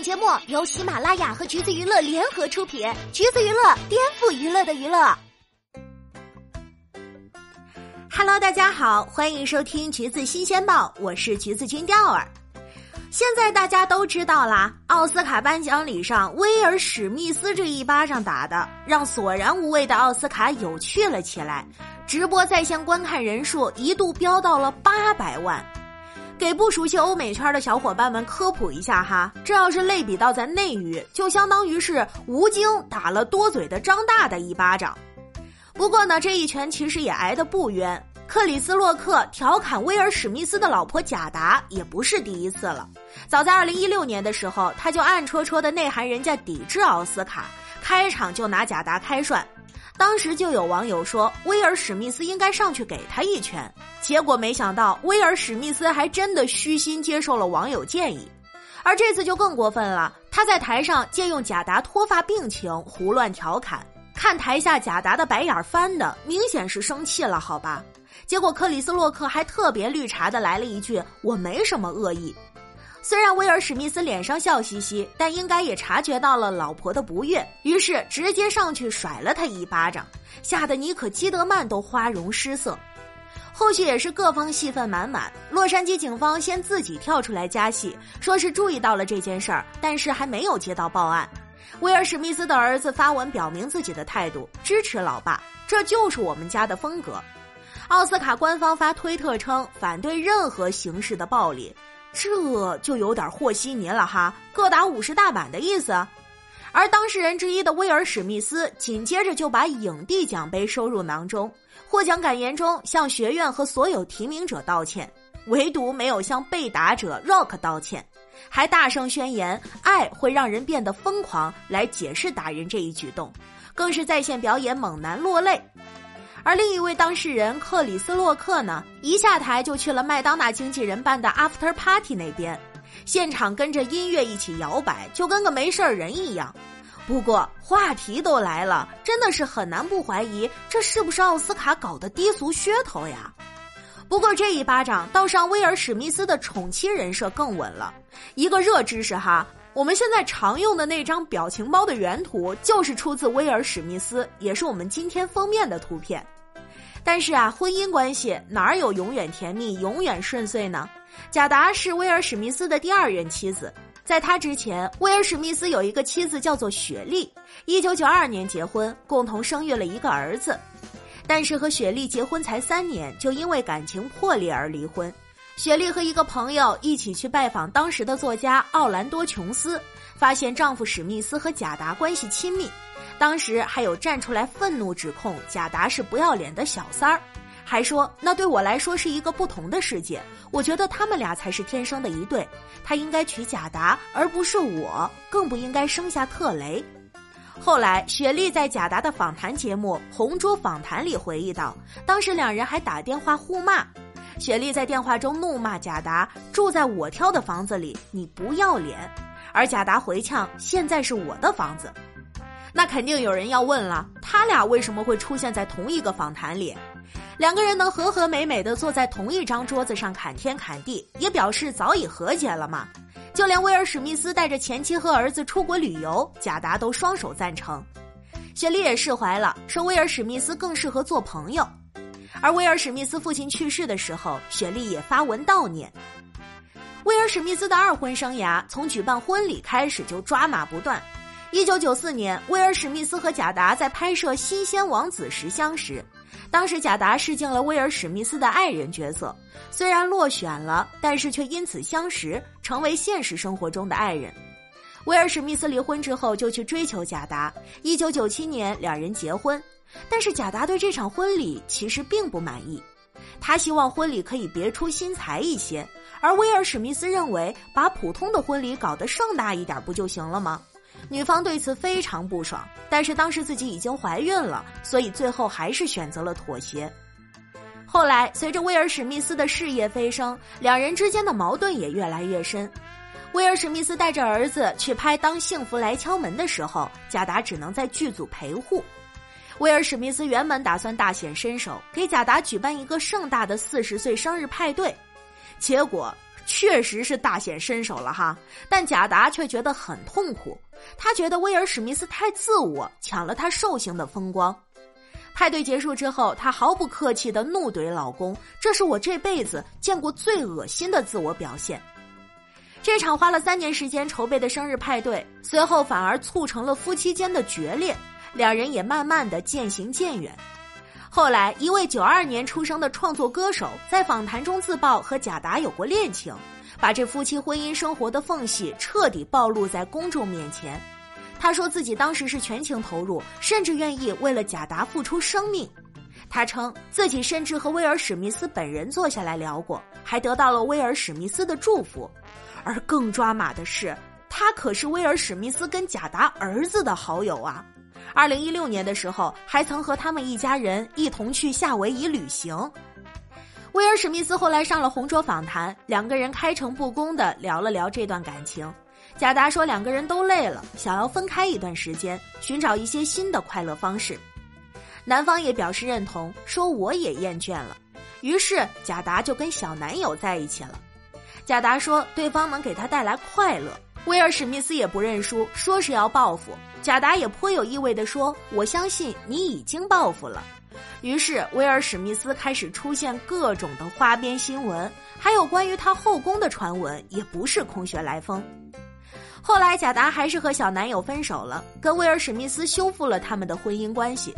本节目由喜马拉雅和橘子娱乐联合出品，橘子娱乐颠覆娱乐的娱乐。Hello，大家好，欢迎收听橘子新鲜报，我是橘子君钓儿。现在大家都知道啦，奥斯卡颁奖礼上威尔史密斯这一巴掌打的，让索然无味的奥斯卡有趣了起来，直播在线观看人数一度飙到了八百万。给不熟悉欧美圈的小伙伴们科普一下哈，这要是类比到咱内娱，就相当于是吴京打了多嘴的张大大一巴掌。不过呢，这一拳其实也挨得不冤。克里斯洛克调侃威尔史密斯的老婆贾达也不是第一次了。早在二零一六年的时候，他就暗戳戳的内涵人家抵制奥斯卡，开场就拿贾达开涮。当时就有网友说，威尔史密斯应该上去给他一拳。结果没想到，威尔史密斯还真的虚心接受了网友建议。而这次就更过分了，他在台上借用贾达脱发病情胡乱调侃，看台下贾达的白眼翻的，明显是生气了，好吧？结果克里斯洛克还特别绿茶的来了一句：“我没什么恶意。”虽然威尔史密斯脸上笑嘻嘻，但应该也察觉到了老婆的不悦，于是直接上去甩了他一巴掌，吓得妮可基德曼都花容失色。后续也是各方戏份满满，洛杉矶警方先自己跳出来加戏，说是注意到了这件事儿，但是还没有接到报案。威尔史密斯的儿子发文表明自己的态度，支持老爸，这就是我们家的风格。奥斯卡官方发推特称反对任何形式的暴力。这就有点和稀泥了哈，各打五十大板的意思。而当事人之一的威尔史密斯紧接着就把影帝奖杯收入囊中，获奖感言中向学院和所有提名者道歉，唯独没有向被打者 Rock 道歉，还大声宣言爱会让人变得疯狂来解释打人这一举动，更是在线表演猛男落泪。而另一位当事人克里斯洛克呢，一下台就去了麦当娜经纪人办的 after party 那边，现场跟着音乐一起摇摆，就跟个没事人一样。不过话题都来了，真的是很难不怀疑这是不是奥斯卡搞的低俗噱头呀？不过这一巴掌倒让威尔史密斯的宠妻人设更稳了。一个热知识哈。我们现在常用的那张表情包的原图就是出自威尔史密斯，也是我们今天封面的图片。但是啊，婚姻关系哪有永远甜蜜、永远顺遂呢？贾达是威尔史密斯的第二任妻子，在他之前，威尔史密斯有一个妻子叫做雪莉，一九九二年结婚，共同生育了一个儿子。但是和雪莉结婚才三年，就因为感情破裂而离婚。雪莉和一个朋友一起去拜访当时的作家奥兰多·琼斯，发现丈夫史密斯和贾达关系亲密，当时还有站出来愤怒指控贾达是不要脸的小三儿，还说那对我来说是一个不同的世界，我觉得他们俩才是天生的一对，他应该娶贾达而不是我，更不应该生下特雷。后来，雪莉在贾达的访谈节目《红桌访谈》里回忆道，当时两人还打电话互骂。雪莉在电话中怒骂贾达住在我挑的房子里，你不要脸。而贾达回呛：“现在是我的房子。”那肯定有人要问了，他俩为什么会出现在同一个访谈里？两个人能和和美美的坐在同一张桌子上侃天侃地，也表示早已和解了嘛。就连威尔史密斯带着前妻和儿子出国旅游，贾达都双手赞成。雪莉也释怀了，说威尔史密斯更适合做朋友。而威尔史密斯父亲去世的时候，雪莉也发文悼念。威尔史密斯的二婚生涯从举办婚礼开始就抓马不断。一九九四年，威尔史密斯和贾达在拍摄《新鲜王子》时相识，当时贾达试镜了威尔史密斯的爱人角色，虽然落选了，但是却因此相识，成为现实生活中的爱人。威尔史密斯离婚之后就去追求贾达，一九九七年两人结婚。但是贾达对这场婚礼其实并不满意，他希望婚礼可以别出心裁一些，而威尔史密斯认为把普通的婚礼搞得盛大一点不就行了吗？女方对此非常不爽，但是当时自己已经怀孕了，所以最后还是选择了妥协。后来随着威尔史密斯的事业飞升，两人之间的矛盾也越来越深。威尔史密斯带着儿子去拍《当幸福来敲门》的时候，贾达只能在剧组陪护。威尔史密斯原本打算大显身手，给贾达举办一个盛大的四十岁生日派对，结果确实是大显身手了哈。但贾达却觉得很痛苦，他觉得威尔史密斯太自我，抢了他寿星的风光。派对结束之后，她毫不客气的怒怼老公：“这是我这辈子见过最恶心的自我表现。”这场花了三年时间筹备的生日派对，随后反而促成了夫妻间的决裂，两人也慢慢的渐行渐远。后来，一位九二年出生的创作歌手在访谈中自曝和贾达有过恋情，把这夫妻婚姻生活的缝隙彻底暴露在公众面前。他说自己当时是全情投入，甚至愿意为了贾达付出生命。他称自己甚至和威尔史密斯本人坐下来聊过，还得到了威尔史密斯的祝福。而更抓马的是，他可是威尔史密斯跟贾达儿子的好友啊！二零一六年的时候，还曾和他们一家人一同去夏威夷旅行。威尔史密斯后来上了红桌访谈，两个人开诚布公的聊了聊这段感情。贾达说两个人都累了，想要分开一段时间，寻找一些新的快乐方式。男方也表示认同，说我也厌倦了。于是贾达就跟小男友在一起了。贾达说对方能给他带来快乐，威尔史密斯也不认输，说是要报复。贾达也颇有意味地说：“我相信你已经报复了。”于是威尔史密斯开始出现各种的花边新闻，还有关于他后宫的传闻，也不是空穴来风。后来贾达还是和小男友分手了，跟威尔史密斯修复了他们的婚姻关系，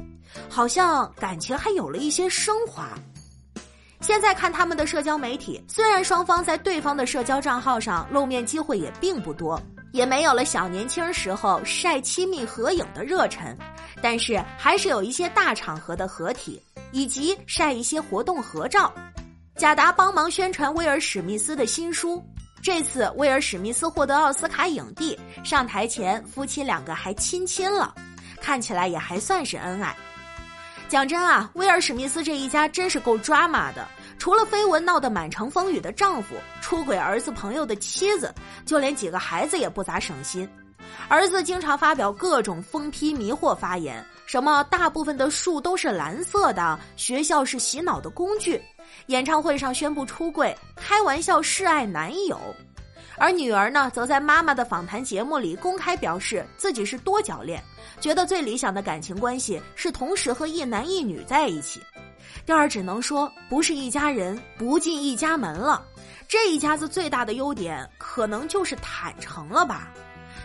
好像感情还有了一些升华。现在看他们的社交媒体，虽然双方在对方的社交账号上露面机会也并不多，也没有了小年轻时候晒亲密合影的热忱，但是还是有一些大场合的合体，以及晒一些活动合照。贾达帮忙宣传威尔史密斯的新书，这次威尔史密斯获得奥斯卡影帝，上台前夫妻两个还亲亲了，看起来也还算是恩爱。讲真啊，威尔史密斯这一家真是够抓马的。除了绯闻闹得满城风雨的丈夫，出轨儿子朋友的妻子，就连几个孩子也不咋省心。儿子经常发表各种疯批迷惑发言，什么大部分的树都是蓝色的，学校是洗脑的工具，演唱会上宣布出柜，开玩笑示爱男友。而女儿呢，则在妈妈的访谈节目里公开表示自己是多角恋。觉得最理想的感情关系是同时和一男一女在一起，第二只能说不是一家人不进一家门了。这一家子最大的优点可能就是坦诚了吧？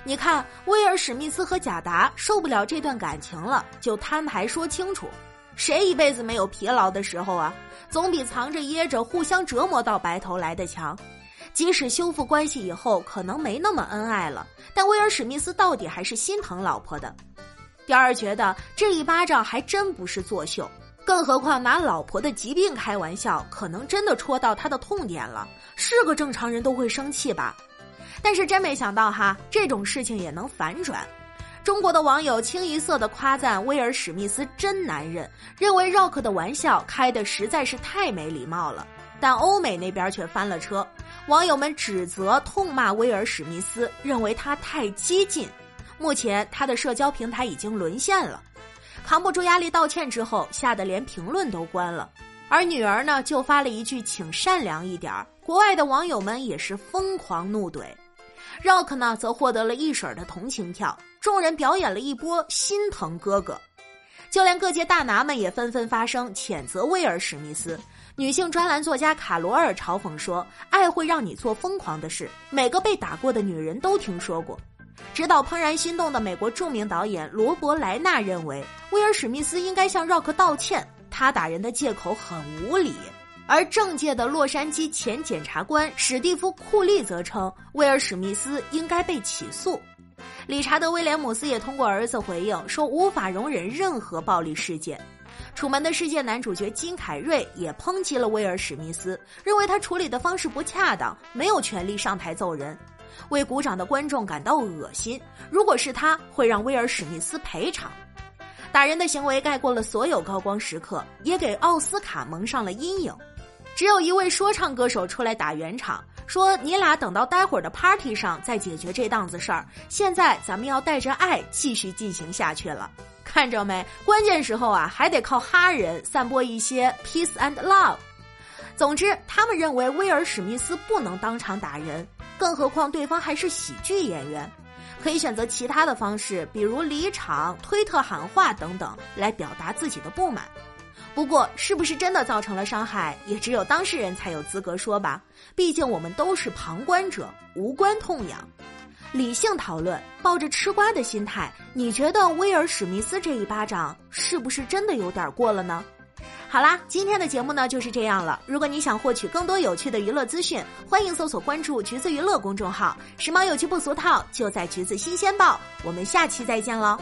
你看，威尔史密斯和贾达受不了这段感情了，就摊牌说清楚。谁一辈子没有疲劳的时候啊？总比藏着掖着互相折磨到白头来的强。即使修复关系以后可能没那么恩爱了，但威尔史密斯到底还是心疼老婆的。第二觉得这一巴掌还真不是作秀，更何况拿老婆的疾病开玩笑，可能真的戳到他的痛点了。是个正常人都会生气吧？但是真没想到哈，这种事情也能反转。中国的网友清一色的夸赞威尔史密斯真男人，认为 Rock 的玩笑开的实在是太没礼貌了。但欧美那边却翻了车，网友们指责痛骂威尔史密斯，认为他太激进。目前他的社交平台已经沦陷了，扛不住压力道歉之后，吓得连评论都关了。而女儿呢，就发了一句“请善良一点儿”。国外的网友们也是疯狂怒怼，Rock 呢则获得了一婶的同情票，众人表演了一波心疼哥哥，就连各界大拿们也纷纷发声谴责威尔史密斯。女性专栏作家卡罗尔嘲讽说：“爱会让你做疯狂的事，每个被打过的女人都听说过。”直到怦然心动的美国著名导演罗伯·莱纳认为，威尔史密斯应该向 Rock 道歉，他打人的借口很无理。而政界的洛杉矶前检察官史蒂夫·库利则称，威尔史密斯应该被起诉。理查德·威廉姆斯也通过儿子回应说，无法容忍任何暴力事件。《楚门的世界》男主角金凯瑞也抨击了威尔史密斯，认为他处理的方式不恰当，没有权利上台揍人。为鼓掌的观众感到恶心。如果是他，会让威尔史密斯赔偿。打人的行为盖过了所有高光时刻，也给奥斯卡蒙上了阴影。只有一位说唱歌手出来打圆场，说：“你俩等到待会儿的 party 上再解决这档子事儿。现在咱们要带着爱继续进行下去了。看着没？关键时候啊，还得靠哈人散播一些 peace and love。”总之，他们认为威尔史密斯不能当场打人，更何况对方还是喜剧演员，可以选择其他的方式，比如离场、推特喊话等等，来表达自己的不满。不过，是不是真的造成了伤害，也只有当事人才有资格说吧。毕竟我们都是旁观者，无关痛痒。理性讨论，抱着吃瓜的心态，你觉得威尔史密斯这一巴掌是不是真的有点过了呢？好啦，今天的节目呢就是这样了。如果你想获取更多有趣的娱乐资讯，欢迎搜索关注“橘子娱乐”公众号，时髦有趣不俗套，就在“橘子新鲜报”。我们下期再见喽。